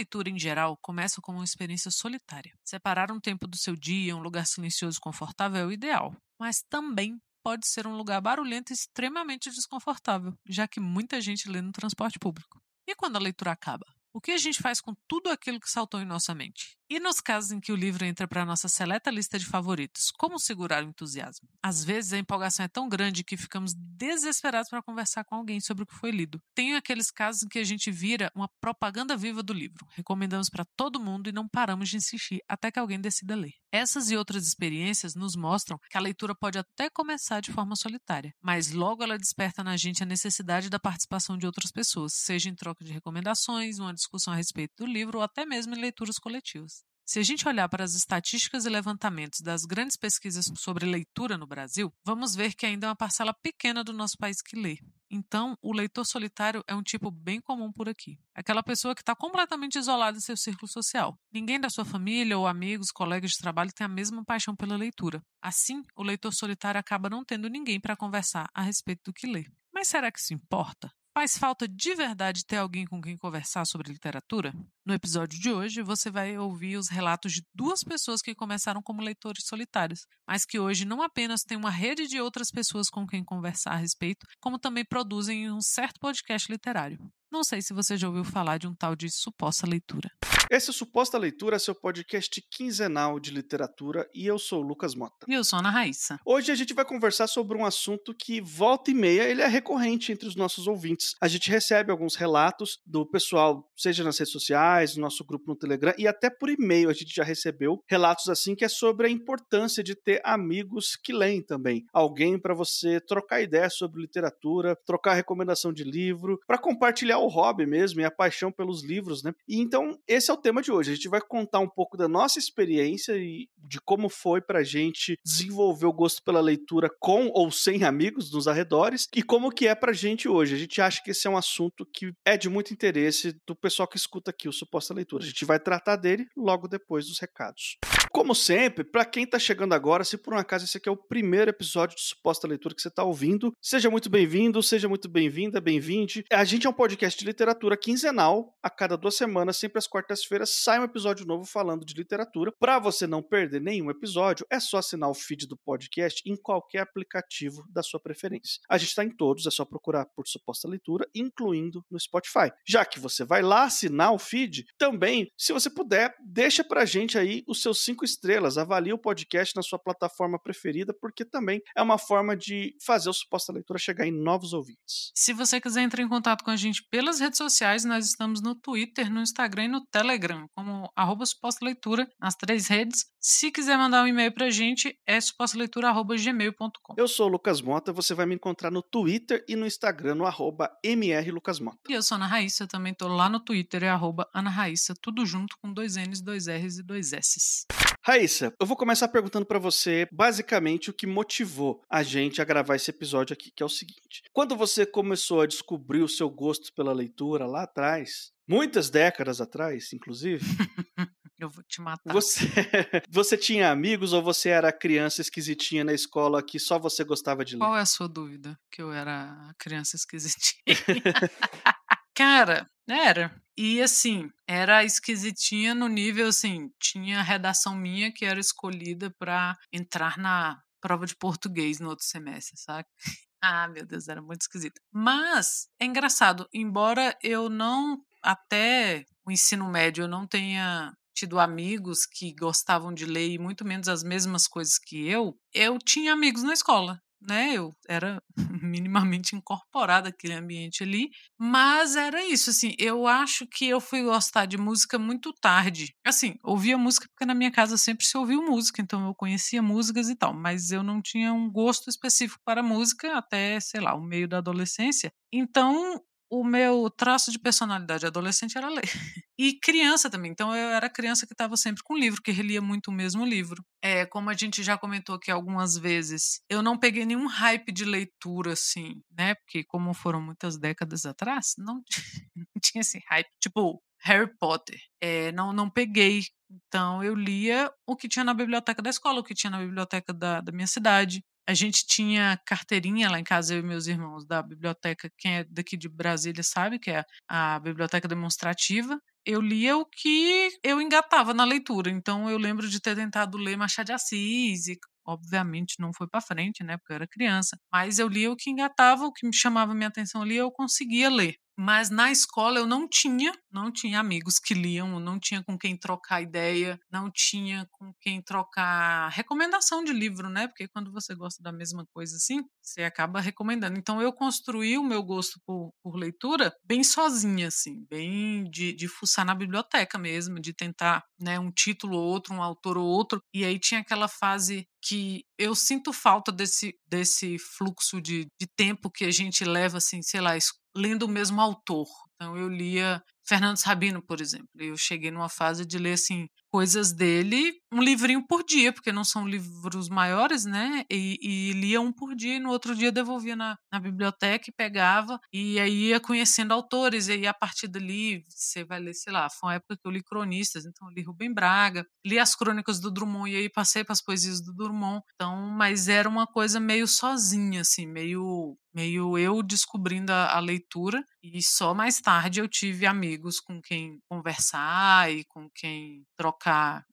leitura, em geral, começa como uma experiência solitária. Separar um tempo do seu dia, um lugar silencioso e confortável é o ideal, mas também pode ser um lugar barulhento e extremamente desconfortável, já que muita gente lê no transporte público. E quando a leitura acaba? O que a gente faz com tudo aquilo que saltou em nossa mente? E nos casos em que o livro entra para a nossa seleta lista de favoritos, como segurar o entusiasmo? Às vezes a empolgação é tão grande que ficamos desesperados para conversar com alguém sobre o que foi lido. Tem aqueles casos em que a gente vira uma propaganda viva do livro, recomendamos para todo mundo e não paramos de insistir até que alguém decida ler. Essas e outras experiências nos mostram que a leitura pode até começar de forma solitária, mas logo ela desperta na gente a necessidade da participação de outras pessoas, seja em troca de recomendações, uma discussão a respeito do livro ou até mesmo em leituras coletivas. Se a gente olhar para as estatísticas e levantamentos das grandes pesquisas sobre leitura no Brasil, vamos ver que ainda é uma parcela pequena do nosso país que lê. Então, o leitor solitário é um tipo bem comum por aqui. Aquela pessoa que está completamente isolada em seu círculo social. Ninguém da sua família ou amigos, colegas de trabalho tem a mesma paixão pela leitura. Assim, o leitor solitário acaba não tendo ninguém para conversar a respeito do que lê. Mas será que isso importa? Faz falta de verdade ter alguém com quem conversar sobre literatura? No episódio de hoje, você vai ouvir os relatos de duas pessoas que começaram como leitores solitários, mas que hoje não apenas têm uma rede de outras pessoas com quem conversar a respeito, como também produzem um certo podcast literário. Não sei se você já ouviu falar de um tal de suposta leitura. Esse é o Suposta Leitura, seu podcast quinzenal de literatura, e eu sou o Lucas Mota. E eu sou a Ana Raíssa. Hoje a gente vai conversar sobre um assunto que, volta e meia, ele é recorrente entre os nossos ouvintes. A gente recebe alguns relatos do pessoal, seja nas redes sociais, no nosso grupo no Telegram, e até por e-mail a gente já recebeu relatos assim que é sobre a importância de ter amigos que leem também. Alguém para você trocar ideias sobre literatura, trocar recomendação de livro, para compartilhar o hobby mesmo e a paixão pelos livros, né? E então, esse é o tema de hoje. A gente vai contar um pouco da nossa experiência e de como foi pra gente desenvolver o gosto pela leitura com ou sem amigos nos arredores e como que é pra gente hoje. A gente acha que esse é um assunto que é de muito interesse do pessoal que escuta aqui o Suposta Leitura. A gente vai tratar dele logo depois dos recados. Como sempre, para quem está chegando agora, se por um acaso esse aqui é o primeiro episódio de Suposta Leitura que você está ouvindo, seja muito bem-vindo, seja muito bem-vinda, bem-vinde. A gente é um podcast de literatura quinzenal, a cada duas semanas, sempre às quartas-feiras, sai um episódio novo falando de literatura. Para você não perder nenhum episódio, é só assinar o feed do podcast em qualquer aplicativo da sua preferência. A gente está em todos, é só procurar por Suposta Leitura, incluindo no Spotify. Já que você vai lá assinar o feed, também, se você puder, deixa pra gente aí os seus cinco estrelas, avalie o podcast na sua plataforma preferida, porque também é uma forma de fazer o Suposta Leitura chegar em novos ouvintes. Se você quiser entrar em contato com a gente pelas redes sociais, nós estamos no Twitter, no Instagram e no Telegram, como arroba Suposta Leitura, nas três redes. Se quiser mandar um e-mail pra gente, é supostaleitura.gmail.com. Eu sou o Lucas Mota, você vai me encontrar no Twitter e no Instagram, no arroba mrlucasmota. E eu sou a Ana Raíssa, também tô lá no Twitter, é arroba Ana Raíssa, tudo junto com dois N's, dois R's e dois S's. Raíssa, eu vou começar perguntando para você basicamente o que motivou a gente a gravar esse episódio aqui, que é o seguinte: quando você começou a descobrir o seu gosto pela leitura lá atrás, muitas décadas atrás, inclusive, Eu vou te matar. você, você tinha amigos ou você era criança esquisitinha na escola que só você gostava de ler? Qual é a sua dúvida? Que eu era criança esquisitinha. Cara, era. E assim, era esquisitinha no nível assim, tinha redação minha que era escolhida para entrar na prova de português no outro semestre, sabe? Ah, meu Deus, era muito esquisito. Mas é engraçado, embora eu não até o ensino médio eu não tenha tido amigos que gostavam de ler e muito menos as mesmas coisas que eu, eu tinha amigos na escola né? Eu era minimamente incorporada naquele ambiente ali, mas era isso, assim. Eu acho que eu fui gostar de música muito tarde. Assim, ouvia música porque na minha casa sempre se ouviu música, então eu conhecia músicas e tal, mas eu não tinha um gosto específico para música até, sei lá, o meio da adolescência. Então, o meu traço de personalidade adolescente era ler. E criança também. Então eu era criança que estava sempre com livro, que relia muito o mesmo livro. É, como a gente já comentou aqui algumas vezes, eu não peguei nenhum hype de leitura, assim, né? Porque como foram muitas décadas atrás, não, não tinha esse hype. Tipo, Harry Potter. É, não, não peguei. Então eu lia o que tinha na biblioteca da escola, o que tinha na biblioteca da, da minha cidade. A gente tinha carteirinha lá em casa, eu e meus irmãos, da biblioteca. Quem é daqui de Brasília sabe que é a biblioteca demonstrativa. Eu lia o que eu engatava na leitura. Então eu lembro de ter tentado ler Machado de Assis e obviamente não foi para frente, né, porque eu era criança, mas eu lia o que engatava, o que me chamava minha atenção ali, eu conseguia ler. Mas na escola eu não tinha, não tinha amigos que liam, não tinha com quem trocar ideia, não tinha com quem trocar recomendação de livro, né? Porque quando você gosta da mesma coisa assim, você acaba recomendando. Então eu construí o meu gosto por, por leitura bem sozinha, assim, bem de, de fuçar na biblioteca mesmo, de tentar, né, um título ou outro, um autor ou outro. E aí tinha aquela fase que eu sinto falta desse, desse fluxo de, de tempo que a gente leva, assim, sei lá, lendo o mesmo autor. Então eu lia Fernando Sabino, por exemplo. Eu cheguei numa fase de ler assim coisas dele, um livrinho por dia, porque não são livros maiores, né? E, e lia um por dia e no outro dia devolvia na, na biblioteca e pegava e aí ia conhecendo autores e aí a partir dali você vai ler, sei lá, foi uma época que eu li cronistas, então eu li Rubem Braga, li as crônicas do Drummond e aí passei para as poesias do Drummond. Então, mas era uma coisa meio sozinha assim, meio meio eu descobrindo a, a leitura e só mais tarde eu tive amigos com quem conversar e com quem trocar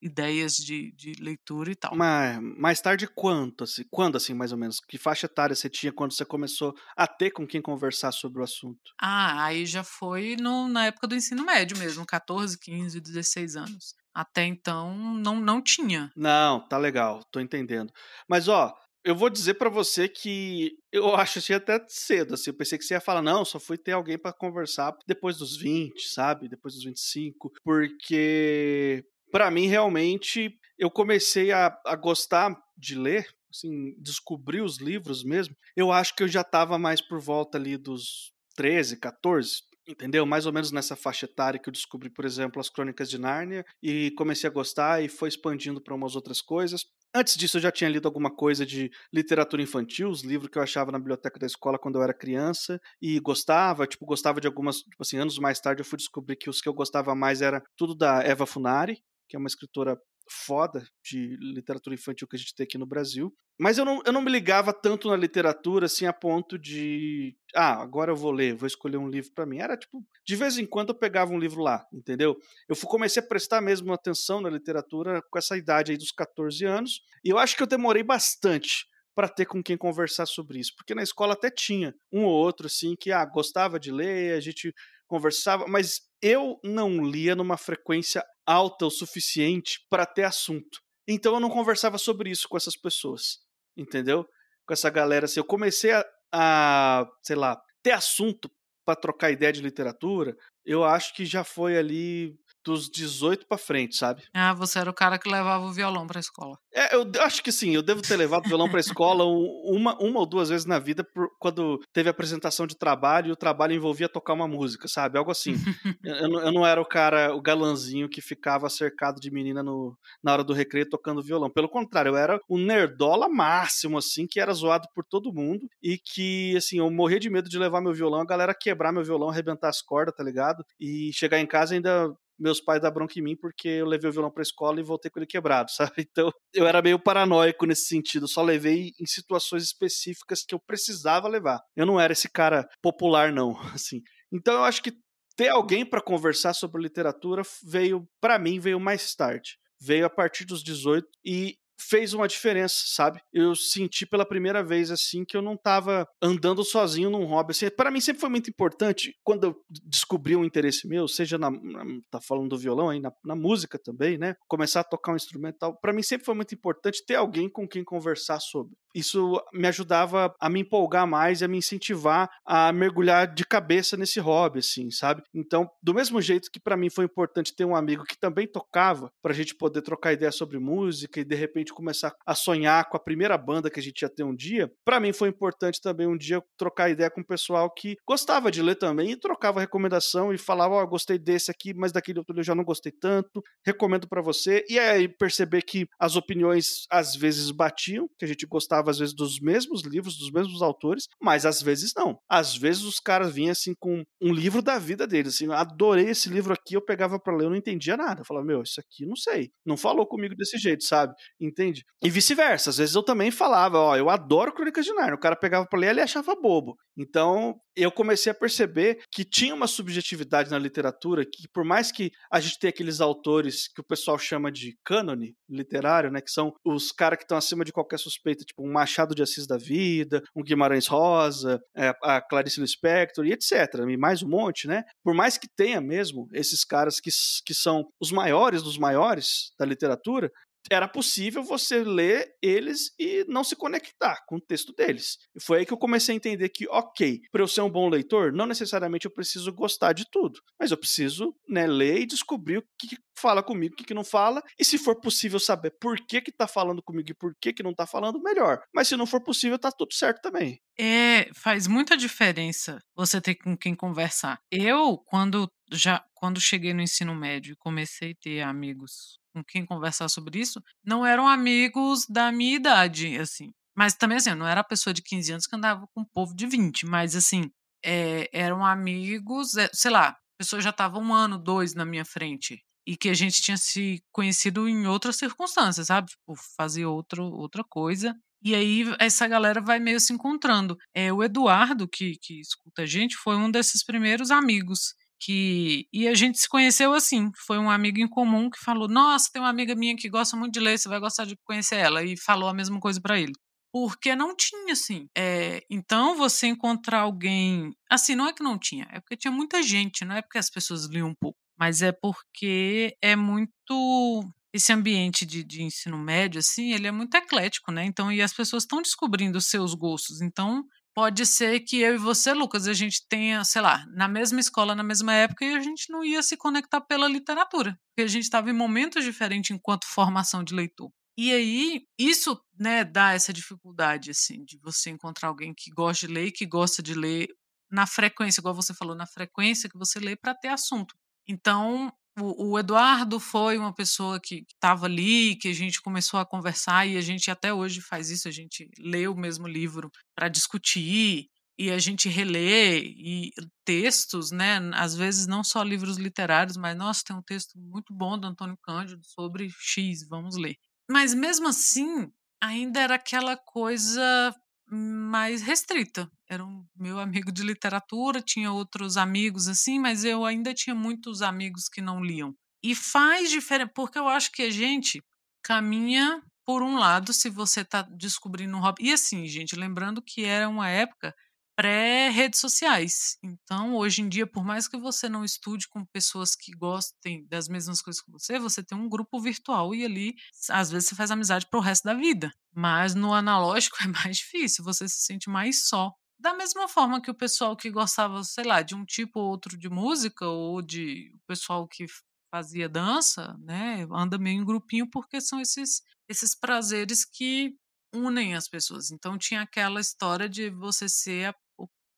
ideias de, de leitura e tal. Mas mais tarde quanto assim? Quando assim, mais ou menos? Que faixa etária você tinha quando você começou a ter com quem conversar sobre o assunto? Ah, aí já foi no, na época do ensino médio mesmo, 14, 15, 16 anos. Até então não, não tinha. Não, tá legal, tô entendendo. Mas ó, eu vou dizer para você que eu acho assim até cedo, assim, eu pensei que você ia falar, não, só fui ter alguém para conversar depois dos 20, sabe? Depois dos 25, porque para mim realmente eu comecei a, a gostar de ler, assim, descobrir os livros mesmo. Eu acho que eu já estava mais por volta ali dos 13, 14, entendeu? Mais ou menos nessa faixa etária que eu descobri, por exemplo, as Crônicas de Nárnia e comecei a gostar e foi expandindo para umas outras coisas. Antes disso, eu já tinha lido alguma coisa de literatura infantil, os livros que eu achava na biblioteca da escola quando eu era criança, e gostava, tipo, gostava de algumas, tipo assim, anos mais tarde eu fui descobrir que os que eu gostava mais era tudo da Eva Funari, que é uma escritora foda de literatura infantil que a gente tem aqui no Brasil. Mas eu não, eu não me ligava tanto na literatura assim a ponto de. Ah, agora eu vou ler, vou escolher um livro para mim. Era tipo, de vez em quando eu pegava um livro lá, entendeu? Eu comecei a prestar mesmo atenção na literatura com essa idade aí dos 14 anos. E eu acho que eu demorei bastante para ter com quem conversar sobre isso, porque na escola até tinha um ou outro assim que ah, gostava de ler, a gente conversava, mas eu não lia numa frequência alta o suficiente para ter assunto. Então eu não conversava sobre isso com essas pessoas, entendeu? Com essa galera assim, eu comecei a, a sei lá, ter assunto para trocar ideia de literatura, eu acho que já foi ali dos 18 para frente, sabe? Ah, você era o cara que levava o violão pra escola. É, eu acho que sim, eu devo ter levado o violão pra escola uma, uma ou duas vezes na vida, por, quando teve apresentação de trabalho e o trabalho envolvia tocar uma música, sabe? Algo assim. eu, eu, não era o cara, o galanzinho que ficava cercado de menina no, na hora do recreio tocando violão. Pelo contrário, eu era o nerdola máximo, assim, que era zoado por todo mundo e que, assim, eu morria de medo de levar meu violão, a galera quebrar meu violão, arrebentar as cordas, tá ligado? E chegar em casa ainda meus pais dar bronca em mim porque eu levei o violão pra escola e voltei com ele quebrado, sabe? Então eu era meio paranoico nesse sentido, só levei em situações específicas que eu precisava levar. Eu não era esse cara popular, não, assim. Então eu acho que ter alguém para conversar sobre literatura veio, para mim, veio mais tarde. Veio a partir dos 18 e fez uma diferença, sabe? Eu senti pela primeira vez assim que eu não estava andando sozinho num hobby. Assim, para mim sempre foi muito importante quando eu descobri um interesse meu, seja na, na tá falando do violão aí, na, na, música também, né? Começar a tocar um instrumental. Para mim sempre foi muito importante ter alguém com quem conversar sobre isso me ajudava a me empolgar mais e a me incentivar a mergulhar de cabeça nesse hobby, assim, sabe? Então, do mesmo jeito que para mim foi importante ter um amigo que também tocava, para gente poder trocar ideia sobre música e de repente começar a sonhar com a primeira banda que a gente ia ter um dia, para mim foi importante também um dia trocar ideia com o pessoal que gostava de ler também e trocava recomendação e falava: Ó, oh, gostei desse aqui, mas daquele outro eu já não gostei tanto, recomendo para você. E aí perceber que as opiniões às vezes batiam, que a gente gostava às vezes dos mesmos livros, dos mesmos autores, mas às vezes não. Às vezes os caras vinham assim com um livro da vida deles, assim, adorei esse livro aqui, eu pegava para ler, eu não entendia nada. Eu falava, meu, isso aqui não sei. Não falou comigo desse jeito, sabe? Entende? E vice-versa. Às vezes eu também falava, ó, eu adoro Crônicas de Narnia. O cara pegava para ler, ele achava bobo. Então, eu comecei a perceber que tinha uma subjetividade na literatura que, por mais que a gente tenha aqueles autores que o pessoal chama de cânone literário, né, que são os caras que estão acima de qualquer suspeita, tipo um Machado de Assis da vida, um Guimarães Rosa, é, a Clarice Lispector e etc, e mais um monte, né? Por mais que tenha mesmo esses caras que, que são os maiores dos maiores da literatura, era possível você ler eles e não se conectar com o texto deles. E foi aí que eu comecei a entender que, ok, para eu ser um bom leitor, não necessariamente eu preciso gostar de tudo, mas eu preciso né, ler e descobrir o que fala comigo, o que, não fala, e se for possível saber por que que tá falando comigo e por que que não tá falando, melhor. Mas se não for possível, tá tudo certo também. É, faz muita diferença você ter com quem conversar. Eu, quando já quando cheguei no ensino médio e comecei a ter amigos com quem conversar sobre isso, não eram amigos da minha idade, assim. Mas também, assim, eu não era a pessoa de 15 anos que andava com um povo de 20, mas, assim, é, eram amigos, é, sei lá, a pessoa já estava um ano, dois na minha frente. E que a gente tinha se conhecido em outras circunstâncias, sabe? Tipo, fazer outro, outra coisa. E aí essa galera vai meio se encontrando. É, o Eduardo, que, que escuta a gente, foi um desses primeiros amigos que e a gente se conheceu assim, foi um amigo em comum que falou: "Nossa, tem uma amiga minha que gosta muito de ler, você vai gostar de conhecer ela" e falou a mesma coisa para ele. Porque não tinha assim. É, então você encontrar alguém, assim, não é que não tinha, é porque tinha muita gente, não é porque as pessoas liam um pouco, mas é porque é muito esse ambiente de, de ensino médio, assim, ele é muito eclético, né? Então, e as pessoas estão descobrindo os seus gostos. Então, pode ser que eu e você, Lucas, a gente tenha, sei lá, na mesma escola, na mesma época, e a gente não ia se conectar pela literatura, porque a gente estava em momentos diferentes enquanto formação de leitor. E aí, isso, né, dá essa dificuldade, assim, de você encontrar alguém que gosta de ler e que gosta de ler na frequência, igual você falou, na frequência que você lê para ter assunto. Então, o, o, Eduardo foi uma pessoa que estava ali, que a gente começou a conversar e a gente até hoje faz isso, a gente lê o mesmo livro para discutir e a gente relê e textos, né? Às vezes não só livros literários, mas nossa, tem um texto muito bom do Antônio Cândido sobre X, vamos ler. Mas mesmo assim, ainda era aquela coisa mais restrita. Era um meu amigo de literatura, tinha outros amigos assim, mas eu ainda tinha muitos amigos que não liam. E faz diferença, porque eu acho que a gente caminha por um lado se você está descobrindo um hobby. E assim, gente, lembrando que era uma época pré-redes sociais. Então, hoje em dia, por mais que você não estude com pessoas que gostem das mesmas coisas que você, você tem um grupo virtual e ali, às vezes, você faz amizade para o resto da vida. Mas no analógico é mais difícil, você se sente mais só. Da mesma forma que o pessoal que gostava, sei lá, de um tipo ou outro de música, ou de o pessoal que fazia dança, né, anda meio em grupinho porque são esses esses prazeres que unem as pessoas. Então tinha aquela história de você ser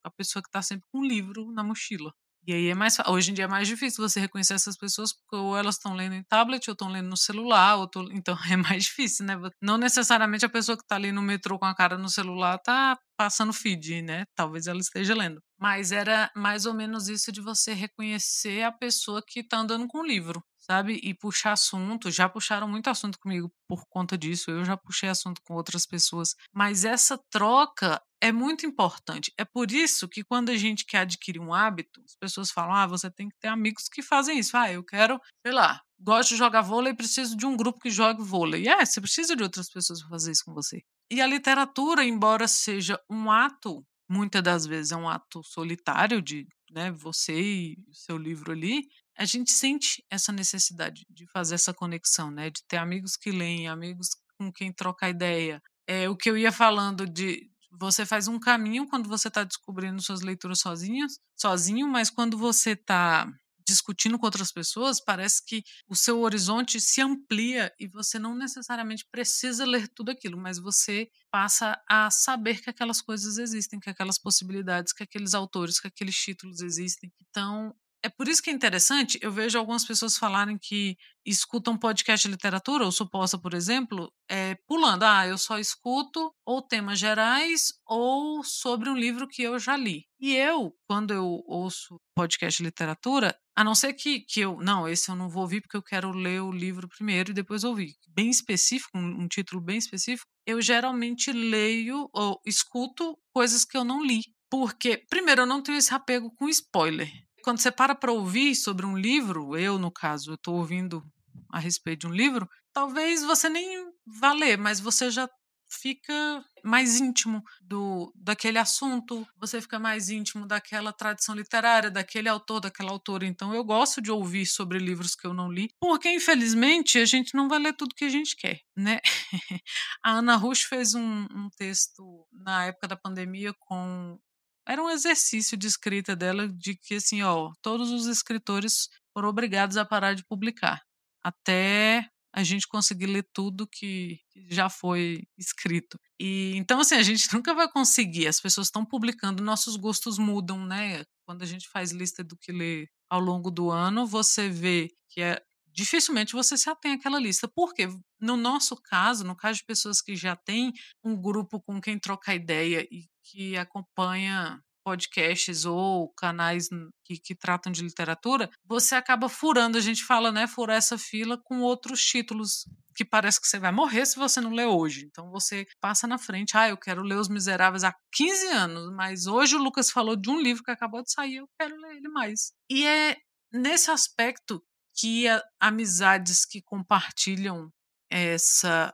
a pessoa que está sempre com um livro na mochila. E aí é mais hoje em dia é mais difícil você reconhecer essas pessoas porque ou elas estão lendo em tablet ou estão lendo no celular, ou tô... então é mais difícil, né? Não necessariamente a pessoa que está ali no metrô com a cara no celular tá passando feed, né? Talvez ela esteja lendo. Mas era mais ou menos isso de você reconhecer a pessoa que está andando com o livro, sabe? E puxar assunto. Já puxaram muito assunto comigo por conta disso. Eu já puxei assunto com outras pessoas. Mas essa troca é muito importante. É por isso que quando a gente quer adquirir um hábito, as pessoas falam: ah, você tem que ter amigos que fazem isso. Ah, eu quero, sei lá, gosto de jogar vôlei, preciso de um grupo que jogue vôlei. É, você precisa de outras pessoas para fazer isso com você. E a literatura, embora seja um ato, muitas das vezes é um ato solitário de né, você e seu livro ali, a gente sente essa necessidade de fazer essa conexão, né, de ter amigos que leem, amigos com quem trocar ideia. É o que eu ia falando de você faz um caminho quando você está descobrindo suas leituras sozinhos, sozinho, mas quando você está discutindo com outras pessoas, parece que o seu horizonte se amplia e você não necessariamente precisa ler tudo aquilo, mas você passa a saber que aquelas coisas existem, que aquelas possibilidades, que aqueles autores, que aqueles títulos existem. Então, É por isso que é interessante, eu vejo algumas pessoas falarem que escutam podcast de literatura, ou suposta, por exemplo, é, pulando. Ah, eu só escuto ou temas gerais ou sobre um livro que eu já li. E eu, quando eu ouço podcast de literatura, a não ser que, que eu. Não, esse eu não vou ouvir porque eu quero ler o livro primeiro e depois ouvir. Bem específico, um, um título bem específico, eu geralmente leio ou escuto coisas que eu não li. Porque, primeiro, eu não tenho esse apego com spoiler. Quando você para para ouvir sobre um livro, eu, no caso, estou ouvindo a respeito de um livro, talvez você nem vá ler, mas você já fica mais íntimo do daquele assunto, você fica mais íntimo daquela tradição literária, daquele autor, daquela autora. Então eu gosto de ouvir sobre livros que eu não li, porque infelizmente a gente não vai ler tudo que a gente quer, né? a Ana Rush fez um, um texto na época da pandemia com era um exercício de escrita dela de que assim, ó, todos os escritores foram obrigados a parar de publicar até a gente conseguir ler tudo que já foi escrito. E então assim, a gente nunca vai conseguir. As pessoas estão publicando, nossos gostos mudam, né? Quando a gente faz lista do que ler ao longo do ano, você vê que é dificilmente você se atém àquela lista. Porque no nosso caso, no caso de pessoas que já têm um grupo com quem trocar ideia e que acompanha podcasts ou canais que, que, tratam de literatura, você acaba furando, a gente fala, né, furar essa fila com outros títulos que parece que você vai morrer se você não ler hoje. Então você passa na frente, ah, eu quero ler Os Miseráveis há 15 anos, mas hoje o Lucas falou de um livro que acabou de sair, eu quero ler ele mais. E é nesse aspecto que a, amizades que compartilham essa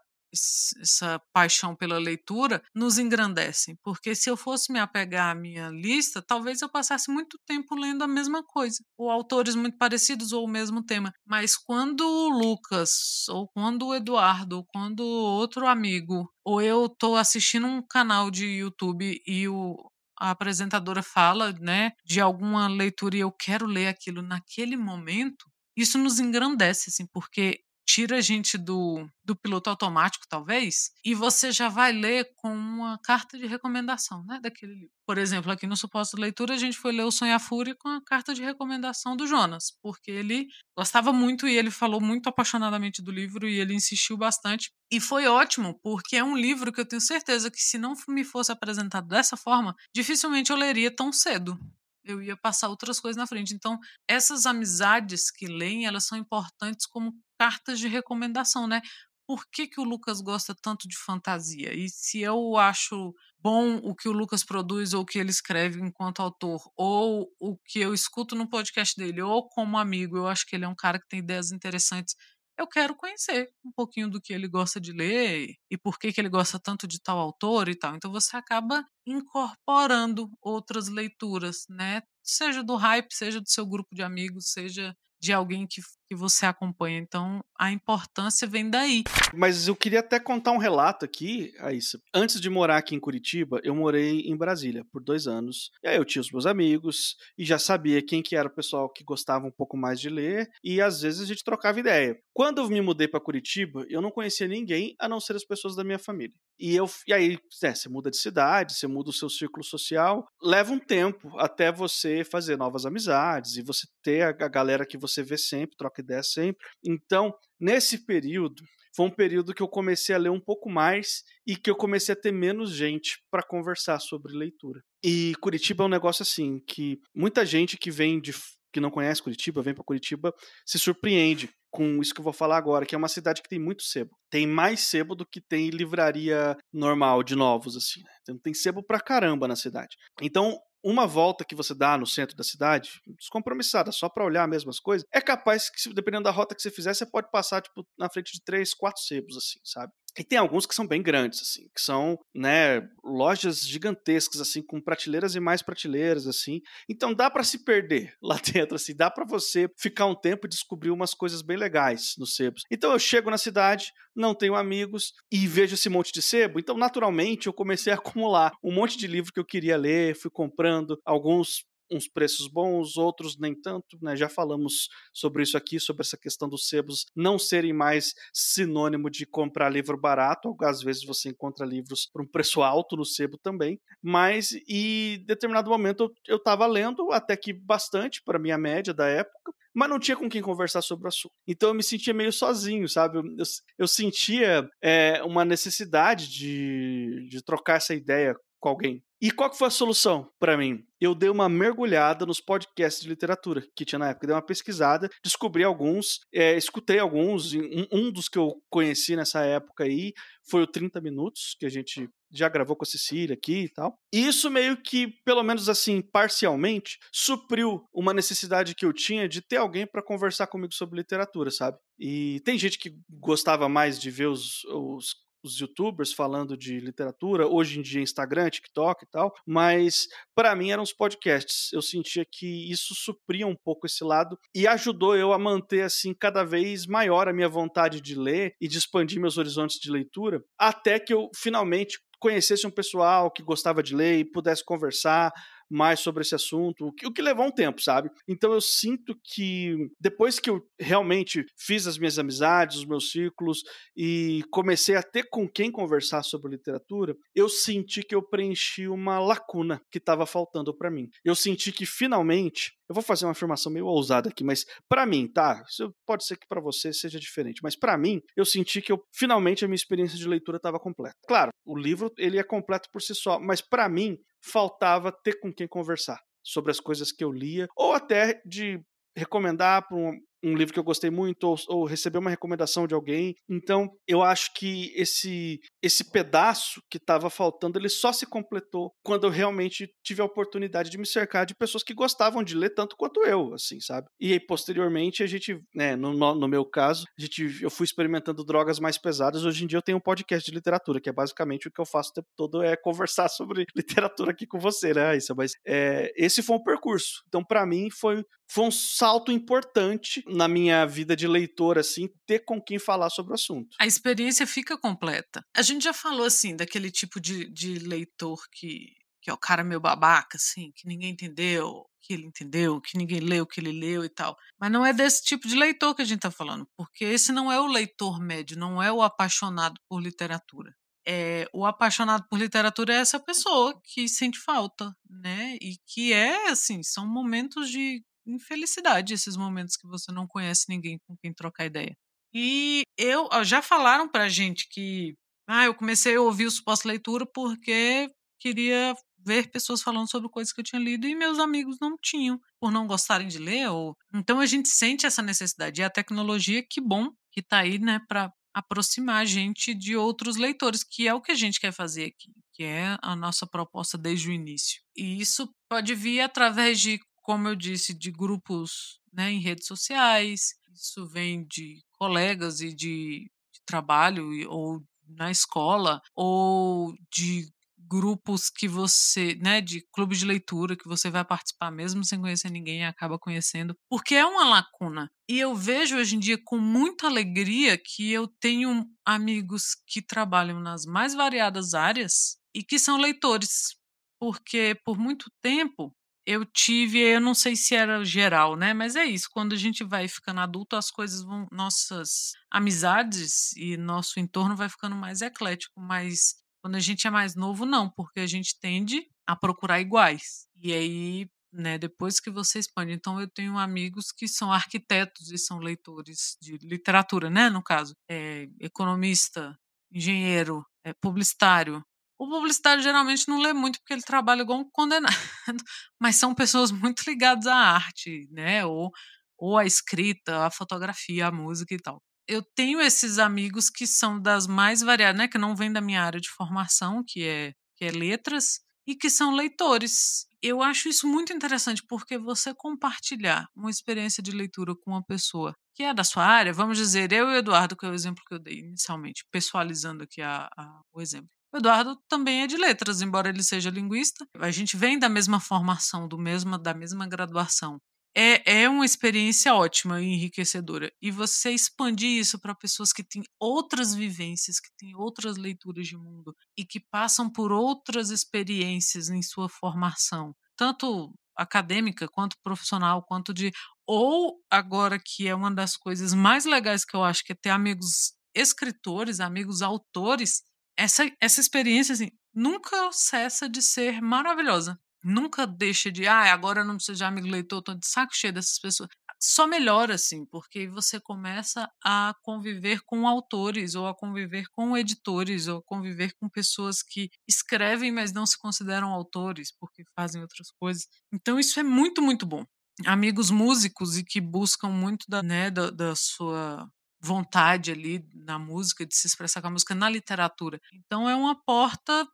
essa paixão pela leitura nos engrandecem, porque se eu fosse me apegar à minha lista, talvez eu passasse muito tempo lendo a mesma coisa, ou autores muito parecidos ou o mesmo tema. Mas quando o Lucas, ou quando o Eduardo, ou quando outro amigo, ou eu estou assistindo um canal de YouTube e o a apresentadora fala, né, de alguma leitura e eu quero ler aquilo naquele momento, isso nos engrandece, assim, porque tira a gente do, do piloto automático, talvez, e você já vai ler com uma carta de recomendação, né, daquele livro. Por exemplo, aqui no suposto leitura, a gente foi ler O Sonho a Fúria com a carta de recomendação do Jonas, porque ele gostava muito e ele falou muito apaixonadamente do livro e ele insistiu bastante. E foi ótimo, porque é um livro que eu tenho certeza que se não me fosse apresentado dessa forma, dificilmente eu leria tão cedo eu ia passar outras coisas na frente. Então, essas amizades que leem, elas são importantes como cartas de recomendação, né? Por que, que o Lucas gosta tanto de fantasia? E se eu acho bom o que o Lucas produz ou o que ele escreve enquanto autor, ou o que eu escuto no podcast dele, ou como amigo, eu acho que ele é um cara que tem ideias interessantes eu quero conhecer um pouquinho do que ele gosta de ler e por que, que ele gosta tanto de tal autor e tal. Então você acaba incorporando outras leituras, né? Seja do hype, seja do seu grupo de amigos, seja de alguém que, que você acompanha. Então, a importância vem daí. Mas eu queria até contar um relato aqui, Aissa. Antes de morar aqui em Curitiba, eu morei em Brasília por dois anos. E aí eu tinha os meus amigos e já sabia quem que era o pessoal que gostava um pouco mais de ler e às vezes a gente trocava ideia. Quando eu me mudei para Curitiba, eu não conhecia ninguém a não ser as pessoas da minha família. E, eu, e aí, é, você muda de cidade, você muda o seu círculo social, leva um tempo até você fazer novas amizades e você ter a galera que você vê sempre, troca ideia sempre. Então, nesse período, foi um período que eu comecei a ler um pouco mais e que eu comecei a ter menos gente para conversar sobre leitura. E Curitiba é um negócio assim que muita gente que vem de que não conhece Curitiba, vem para Curitiba, se surpreende com isso que eu vou falar agora, que é uma cidade que tem muito sebo. Tem mais sebo do que tem livraria normal de novos, assim. Né? Então, tem sebo pra caramba na cidade. Então, uma volta que você dá no centro da cidade, descompromissada, só para olhar mesmo as coisas, é capaz que, dependendo da rota que você fizer, você pode passar, tipo, na frente de três, quatro sebos, assim, sabe? E tem alguns que são bem grandes, assim, que são, né, lojas gigantescas, assim, com prateleiras e mais prateleiras, assim. Então dá para se perder lá dentro, assim, dá para você ficar um tempo e descobrir umas coisas bem legais nos sebos. Então eu chego na cidade, não tenho amigos e vejo esse monte de sebo, então naturalmente eu comecei a acumular um monte de livro que eu queria ler, fui comprando alguns uns preços bons, outros nem tanto, né? Já falamos sobre isso aqui, sobre essa questão dos sebos não serem mais sinônimo de comprar livro barato, às vezes você encontra livros por um preço alto no sebo também, mas e em determinado momento eu estava lendo até que bastante para minha média da época, mas não tinha com quem conversar sobre o assunto. Então eu me sentia meio sozinho, sabe? Eu, eu, eu sentia é, uma necessidade de, de trocar essa ideia com alguém. E qual que foi a solução para mim? Eu dei uma mergulhada nos podcasts de literatura que tinha na época, dei uma pesquisada, descobri alguns, é, escutei alguns. Um, um, dos que eu conheci nessa época aí foi o 30 Minutos, que a gente já gravou com a Cecília aqui e tal. E isso meio que, pelo menos assim, parcialmente, supriu uma necessidade que eu tinha de ter alguém para conversar comigo sobre literatura, sabe? E tem gente que gostava mais de ver os, os os youtubers falando de literatura, hoje em dia Instagram, TikTok e tal, mas para mim eram os podcasts. Eu sentia que isso supria um pouco esse lado e ajudou eu a manter assim cada vez maior a minha vontade de ler e de expandir meus horizontes de leitura, até que eu finalmente conhecesse um pessoal que gostava de ler e pudesse conversar, mais sobre esse assunto, o que, o que levou um tempo, sabe? Então eu sinto que depois que eu realmente fiz as minhas amizades, os meus círculos e comecei a ter com quem conversar sobre literatura, eu senti que eu preenchi uma lacuna que estava faltando para mim. Eu senti que finalmente eu vou fazer uma afirmação meio ousada aqui, mas para mim, tá? Isso pode ser que para você seja diferente, mas para mim, eu senti que eu finalmente a minha experiência de leitura estava completa. Claro, o livro ele é completo por si só, mas para mim faltava ter com quem conversar sobre as coisas que eu lia, ou até de recomendar para um, um livro que eu gostei muito ou, ou receber uma recomendação de alguém. Então, eu acho que esse esse pedaço que estava faltando, ele só se completou quando eu realmente tive a oportunidade de me cercar de pessoas que gostavam de ler tanto quanto eu, assim, sabe? E aí, posteriormente, a gente, né, no, no meu caso, a gente, eu fui experimentando drogas mais pesadas. Hoje em dia eu tenho um podcast de literatura, que é basicamente o que eu faço o tempo todo é conversar sobre literatura aqui com você, né, Isso, Mas é, esse foi um percurso. Então, para mim, foi, foi um salto importante na minha vida de leitor, assim, ter com quem falar sobre o assunto. A experiência fica completa. A gente já falou, assim, daquele tipo de, de leitor que, que é o cara meio babaca, assim, que ninguém entendeu, que ele entendeu, que ninguém leu que ele leu e tal. Mas não é desse tipo de leitor que a gente está falando, porque esse não é o leitor médio, não é o apaixonado por literatura. É, o apaixonado por literatura é essa pessoa que sente falta, né? E que é assim, são momentos de infelicidade esses momentos que você não conhece ninguém com quem trocar ideia. E eu já falaram pra gente que ah, eu comecei a ouvir os pós-leitura porque queria ver pessoas falando sobre coisas que eu tinha lido e meus amigos não tinham, por não gostarem de ler. Ou... Então a gente sente essa necessidade. E a tecnologia, que bom que está aí, né, para aproximar a gente de outros leitores, que é o que a gente quer fazer aqui, que é a nossa proposta desde o início. E isso pode vir através de como eu disse, de grupos né, em redes sociais, isso vem de colegas e de, de trabalho ou na escola, ou de grupos que você, né, de clubes de leitura que você vai participar mesmo sem conhecer ninguém e acaba conhecendo, porque é uma lacuna. E eu vejo hoje em dia com muita alegria que eu tenho amigos que trabalham nas mais variadas áreas e que são leitores, porque por muito tempo eu tive, eu não sei se era geral, né? Mas é isso. Quando a gente vai ficando adulto, as coisas vão, nossas amizades e nosso entorno vai ficando mais eclético. Mas quando a gente é mais novo, não, porque a gente tende a procurar iguais. E aí, né? Depois que você expande, então eu tenho amigos que são arquitetos e são leitores de literatura, né? No caso, é, economista, engenheiro, é, publicitário, o publicitário geralmente não lê muito porque ele trabalha igual um condenado, mas são pessoas muito ligadas à arte, né? Ou, ou à escrita, à fotografia, à música e tal. Eu tenho esses amigos que são das mais variadas, né? Que não vêm da minha área de formação, que é, que é letras, e que são leitores. Eu acho isso muito interessante porque você compartilhar uma experiência de leitura com uma pessoa que é da sua área, vamos dizer, eu e o Eduardo, que é o exemplo que eu dei inicialmente, pessoalizando aqui a, a, o exemplo. O Eduardo também é de letras, embora ele seja linguista. A gente vem da mesma formação, do mesmo, da mesma graduação. É, é uma experiência ótima e enriquecedora. E você expandir isso para pessoas que têm outras vivências, que têm outras leituras de mundo e que passam por outras experiências em sua formação, tanto acadêmica, quanto profissional, quanto de. Ou agora que é uma das coisas mais legais que eu acho que é ter amigos escritores, amigos autores, essa, essa experiência assim, nunca cessa de ser maravilhosa. Nunca deixa de, ah, agora eu não preciso de amigo leitor, tô de saco cheio dessas pessoas. Só melhora, assim, porque você começa a conviver com autores, ou a conviver com editores, ou a conviver com pessoas que escrevem, mas não se consideram autores, porque fazem outras coisas. Então, isso é muito, muito bom. Amigos músicos e que buscam muito da, né, da, da sua vontade ali na música, de se expressar com a música na literatura. Então, é uma porta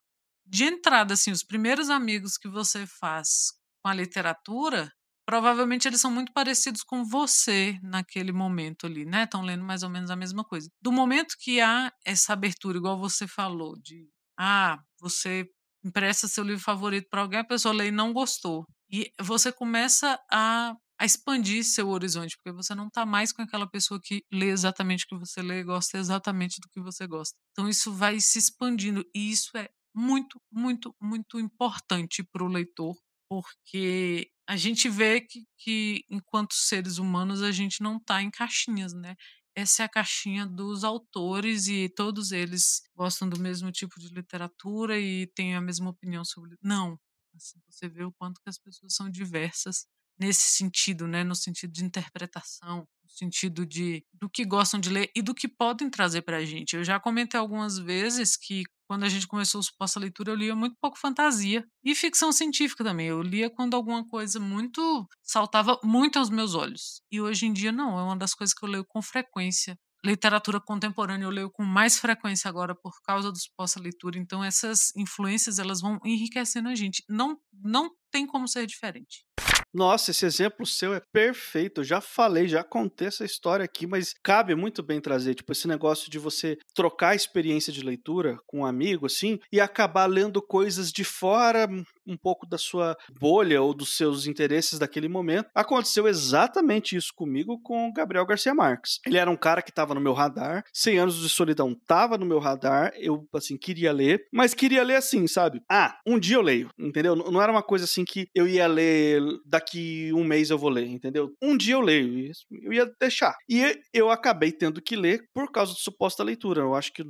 de entrada, assim, os primeiros amigos que você faz com a literatura, provavelmente eles são muito parecidos com você naquele momento ali, né? Estão lendo mais ou menos a mesma coisa. Do momento que há essa abertura, igual você falou, de ah, você empresta seu livro favorito para alguém, a pessoa lê e não gostou. E você começa a, a expandir seu horizonte, porque você não está mais com aquela pessoa que lê exatamente o que você lê e gosta exatamente do que você gosta. Então isso vai se expandindo e isso é muito, muito, muito importante para o leitor, porque a gente vê que, que, enquanto seres humanos, a gente não está em caixinhas, né? Essa é a caixinha dos autores e todos eles gostam do mesmo tipo de literatura e têm a mesma opinião sobre. Não. Assim, você vê o quanto que as pessoas são diversas nesse sentido, né? No sentido de interpretação, no sentido de do que gostam de ler e do que podem trazer para a gente. Eu já comentei algumas vezes que quando a gente começou o suposta leitura, eu lia muito pouco fantasia e ficção científica também. Eu lia quando alguma coisa muito saltava muito aos meus olhos. E hoje em dia não, é uma das coisas que eu leio com frequência. Literatura contemporânea eu leio com mais frequência agora por causa do suposta leitura. Então essas influências elas vão enriquecendo a gente. Não não tem como ser diferente. Nossa, esse exemplo seu é perfeito. Eu já falei, já contei essa história aqui, mas cabe muito bem trazer, tipo, esse negócio de você trocar a experiência de leitura com um amigo, assim, e acabar lendo coisas de fora um pouco da sua bolha ou dos seus interesses daquele momento. Aconteceu exatamente isso comigo com Gabriel Garcia Marques. Ele era um cara que estava no meu radar, 100 anos de solidão estava no meu radar, eu, assim, queria ler, mas queria ler assim, sabe? Ah, um dia eu leio, entendeu? Não era uma coisa assim que eu ia ler daqui um mês eu vou ler, entendeu? Um dia eu leio, eu ia deixar. E eu acabei tendo que ler por causa de suposta leitura. Eu acho que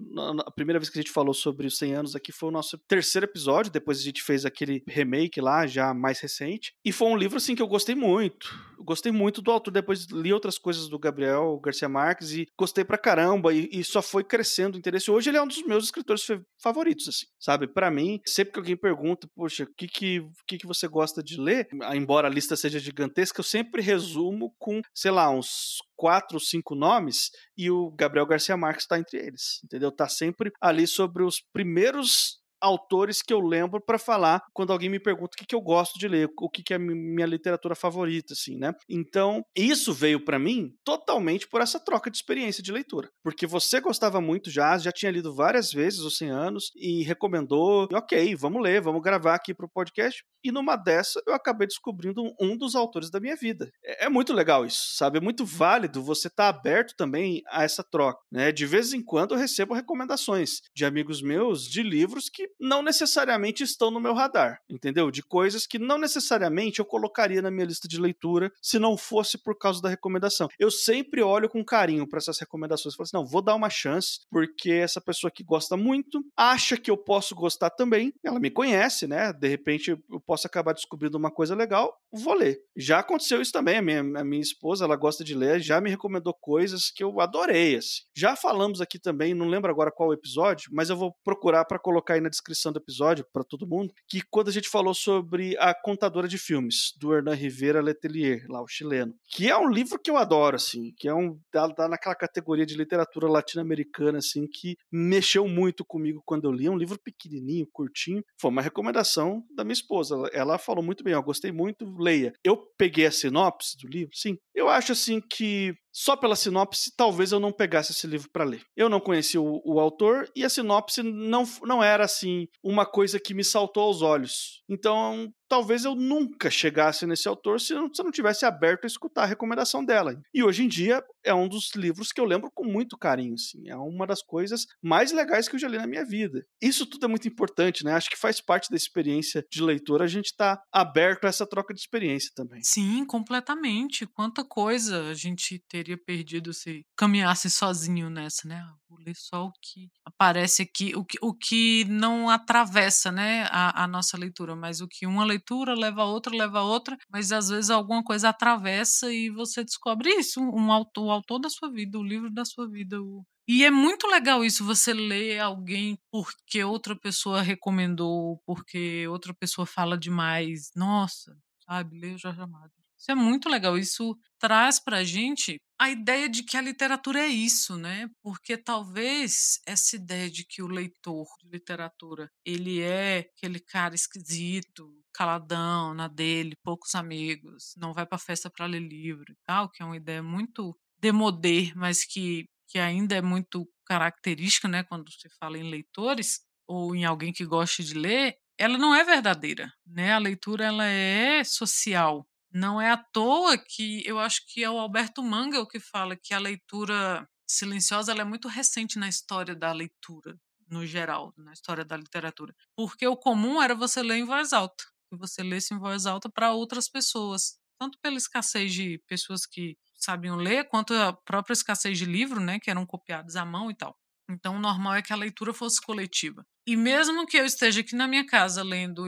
a primeira vez que a gente falou sobre os 100 anos aqui foi o nosso terceiro episódio, depois a gente fez aquele remake lá, já mais recente. E foi um livro, assim, que eu gostei muito. Eu gostei muito do autor. Depois li outras coisas do Gabriel Garcia Marques e gostei pra caramba. E, e só foi crescendo o interesse. Hoje ele é um dos meus escritores favoritos, assim, sabe? para mim, sempre que alguém pergunta, poxa, o que que, que que você gosta de ler? Embora a lista seja gigantesca, eu sempre resumo com, sei lá, uns quatro, cinco nomes e o Gabriel Garcia Marques está entre eles, entendeu? Tá sempre ali sobre os primeiros autores que eu lembro para falar quando alguém me pergunta o que, que eu gosto de ler, o que, que é minha literatura favorita, assim, né? Então, isso veio para mim totalmente por essa troca de experiência de leitura. Porque você gostava muito já, já tinha lido várias vezes os 100 anos e recomendou, e, ok, vamos ler, vamos gravar aqui pro podcast. E numa dessa, eu acabei descobrindo um dos autores da minha vida. É, é muito legal isso, sabe? É muito válido você estar tá aberto também a essa troca, né? De vez em quando eu recebo recomendações de amigos meus de livros que não necessariamente estão no meu radar, entendeu? De coisas que não necessariamente eu colocaria na minha lista de leitura se não fosse por causa da recomendação. Eu sempre olho com carinho para essas recomendações. Falo assim, não, vou dar uma chance, porque essa pessoa que gosta muito acha que eu posso gostar também. Ela me conhece, né? De repente eu posso acabar descobrindo uma coisa legal, vou ler. Já aconteceu isso também. A minha, a minha esposa, ela gosta de ler, já me recomendou coisas que eu adorei. Assim. Já falamos aqui também, não lembro agora qual episódio, mas eu vou procurar para colocar aí na descrição do episódio para todo mundo, que quando a gente falou sobre a contadora de filmes do Hernan Rivera Letelier, lá o chileno, que é um livro que eu adoro assim, que é um tá, tá naquela categoria de literatura latino-americana assim que mexeu muito comigo quando eu li, é um livro pequenininho, curtinho, foi uma recomendação da minha esposa. Ela falou muito bem, eu gostei muito, leia. Eu peguei a sinopse do livro, sim. Eu acho assim que só pela sinopse, talvez eu não pegasse esse livro para ler. Eu não conhecia o, o, autor e a sinopse não, não era assim uma coisa que me saltou aos olhos. Então, talvez eu nunca chegasse nesse autor se eu, não tivesse aberto a escutar a recomendação dela. E hoje em dia é um dos livros que eu lembro com muito carinho, assim. É uma das coisas mais legais que eu já li na minha vida. Isso tudo é muito importante, né? Acho que faz parte da experiência de leitor a gente estar tá aberto a essa troca de experiência também. Sim, completamente. Quanta coisa a gente teria perdido se caminhasse sozinho nessa, né? Vou ler só o que aparece aqui, o que, o que não atravessa, né, a, a nossa leitura, mas o que uma leitura leva a outra, leva a outra, mas às vezes alguma coisa atravessa e você descobre isso, um autor, o autor da sua vida, o livro da sua vida, o, e é muito legal isso, você ler alguém porque outra pessoa recomendou, porque outra pessoa fala demais. Nossa, sabe? Ler o Jorge Amado. Isso é muito legal. Isso traz pra gente a ideia de que a literatura é isso, né? Porque talvez essa ideia de que o leitor de literatura, ele é aquele cara esquisito, caladão, na dele, poucos amigos, não vai pra festa para ler livro e tal, que é uma ideia muito demodê, mas que que ainda é muito característica, né, quando se fala em leitores ou em alguém que goste de ler, ela não é verdadeira, né? A leitura ela é social. Não é à toa que eu acho que é o Alberto Mangel que fala que a leitura silenciosa ela é muito recente na história da leitura, no geral, na história da literatura. Porque o comum era você ler em voz alta, que você lesse em voz alta para outras pessoas, tanto pela escassez de pessoas que sabiam ler, quanto a própria escassez de livro, né, que eram copiados à mão e tal. Então, o normal é que a leitura fosse coletiva. E mesmo que eu esteja aqui na minha casa lendo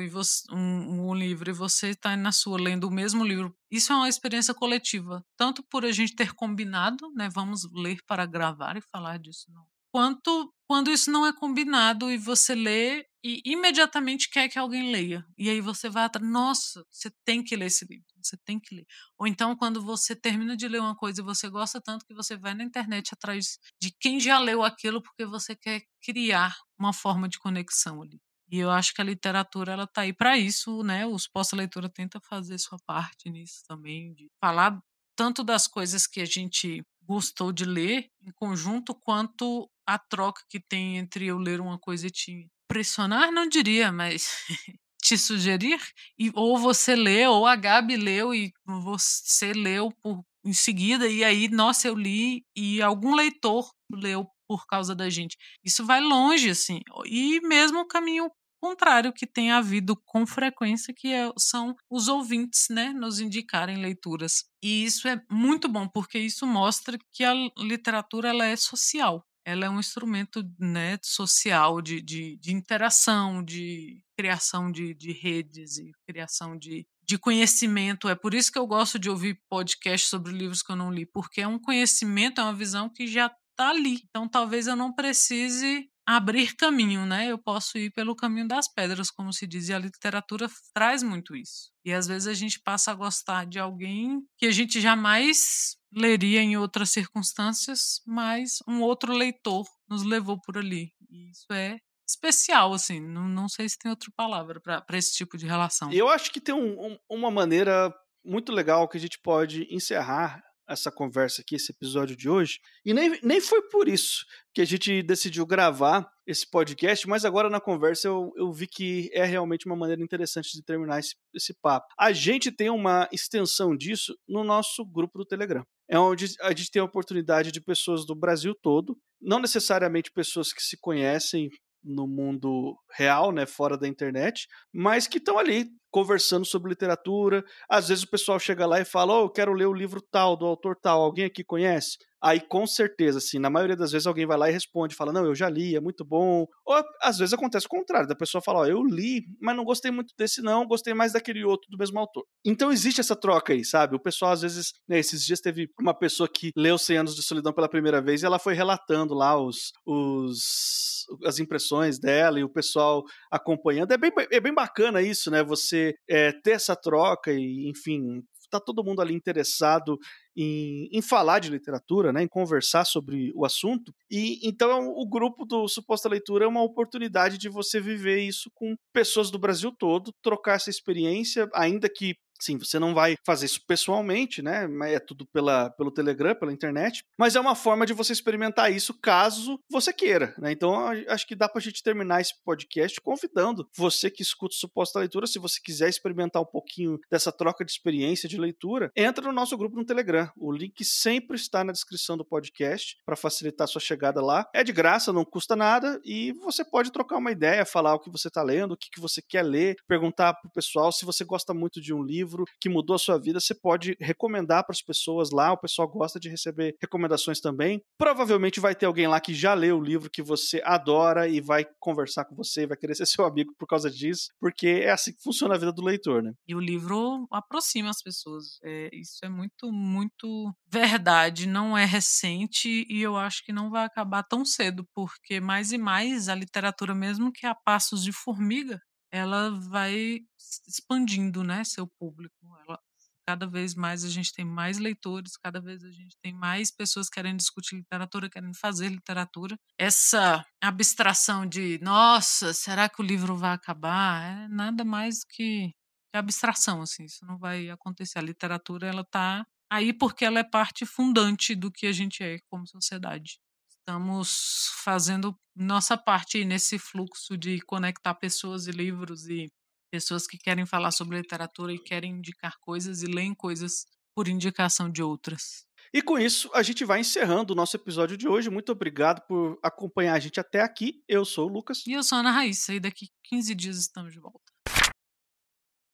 um, um livro e você está na sua lendo o mesmo livro, isso é uma experiência coletiva. Tanto por a gente ter combinado, né, vamos ler para gravar e falar disso, não. quanto quando isso não é combinado e você lê e imediatamente quer que alguém leia. E aí você vai atrás, nossa, você tem que ler esse livro, você tem que ler. Ou então quando você termina de ler uma coisa e você gosta tanto que você vai na internet atrás de quem já leu aquilo porque você quer criar uma forma de conexão ali. E eu acho que a literatura ela tá aí para isso, né? Os pós-leitura tenta fazer sua parte nisso também, de falar tanto das coisas que a gente gostou de ler em conjunto, quanto a troca que tem entre eu ler uma coisa e te Pressionar não diria, mas te sugerir, e, ou você lê, ou a Gabi leu e você leu por, em seguida, e aí, nossa, eu li, e algum leitor leu por causa da gente. Isso vai longe, assim. E mesmo o caminho contrário que tem havido com frequência, que é, são os ouvintes, né, nos indicarem leituras. E isso é muito bom, porque isso mostra que a literatura ela é social ela é um instrumento né, social de, de, de interação, de criação de, de redes e criação de, de conhecimento. É por isso que eu gosto de ouvir podcasts sobre livros que eu não li, porque é um conhecimento, é uma visão que já está ali. Então talvez eu não precise abrir caminho, né? Eu posso ir pelo caminho das pedras, como se diz, e a literatura traz muito isso. E às vezes a gente passa a gostar de alguém que a gente jamais leria em outras circunstâncias, mas um outro leitor nos levou por ali. E isso é especial, assim. Não, não sei se tem outra palavra para esse tipo de relação. Eu acho que tem um, um, uma maneira muito legal que a gente pode encerrar essa conversa aqui, esse episódio de hoje. E nem, nem foi por isso que a gente decidiu gravar esse podcast, mas agora na conversa eu, eu vi que é realmente uma maneira interessante de terminar esse, esse papo. A gente tem uma extensão disso no nosso grupo do Telegram. É onde a gente tem a oportunidade de pessoas do Brasil todo, não necessariamente pessoas que se conhecem no mundo real, né, fora da internet, mas que estão ali conversando sobre literatura. Às vezes o pessoal chega lá e fala: "Oh, eu quero ler o livro tal do autor tal. Alguém aqui conhece?" Aí, com certeza, assim, na maioria das vezes alguém vai lá e responde, fala, não, eu já li, é muito bom. Ou às vezes acontece o contrário, da pessoa fala, ó, eu li, mas não gostei muito desse não, gostei mais daquele outro do mesmo autor. Então existe essa troca aí, sabe? O pessoal às vezes, né, esses dias teve uma pessoa que leu 100 anos de solidão pela primeira vez e ela foi relatando lá os, os as impressões dela e o pessoal acompanhando. É bem, é bem bacana isso, né? Você é, ter essa troca e, enfim, tá todo mundo ali interessado em, em, falar de literatura, né, em conversar sobre o assunto. E então o grupo do Suposta Leitura é uma oportunidade de você viver isso com pessoas do Brasil todo, trocar essa experiência, ainda que Sim, você não vai fazer isso pessoalmente, né? É tudo pela, pelo Telegram, pela internet. Mas é uma forma de você experimentar isso caso você queira, né? Então, acho que dá pra gente terminar esse podcast convidando você que escuta o Suposta Leitura, se você quiser experimentar um pouquinho dessa troca de experiência de leitura, entra no nosso grupo no Telegram. O link sempre está na descrição do podcast para facilitar a sua chegada lá. É de graça, não custa nada e você pode trocar uma ideia, falar o que você está lendo, o que, que você quer ler, perguntar pro pessoal se você gosta muito de um livro livro que mudou a sua vida, você pode recomendar para as pessoas lá. O pessoal gosta de receber recomendações também. Provavelmente vai ter alguém lá que já leu o livro que você adora e vai conversar com você, vai querer ser seu amigo por causa disso, porque é assim que funciona a vida do leitor, né? E o livro aproxima as pessoas. É, isso é muito, muito verdade. Não é recente e eu acho que não vai acabar tão cedo, porque mais e mais a literatura, mesmo que a passos de formiga, ela vai expandindo, né, seu público. Ela, cada vez mais a gente tem mais leitores, cada vez a gente tem mais pessoas querendo discutir literatura, querendo fazer literatura. Essa abstração de, nossa, será que o livro vai acabar? É nada mais que, que abstração, assim, isso não vai acontecer. A literatura, ela está aí porque ela é parte fundante do que a gente é como sociedade estamos fazendo nossa parte nesse fluxo de conectar pessoas e livros e pessoas que querem falar sobre literatura e querem indicar coisas e leem coisas por indicação de outras. E com isso, a gente vai encerrando o nosso episódio de hoje. Muito obrigado por acompanhar a gente até aqui. Eu sou o Lucas. E eu sou a Ana Raíssa. E daqui 15 dias estamos de volta.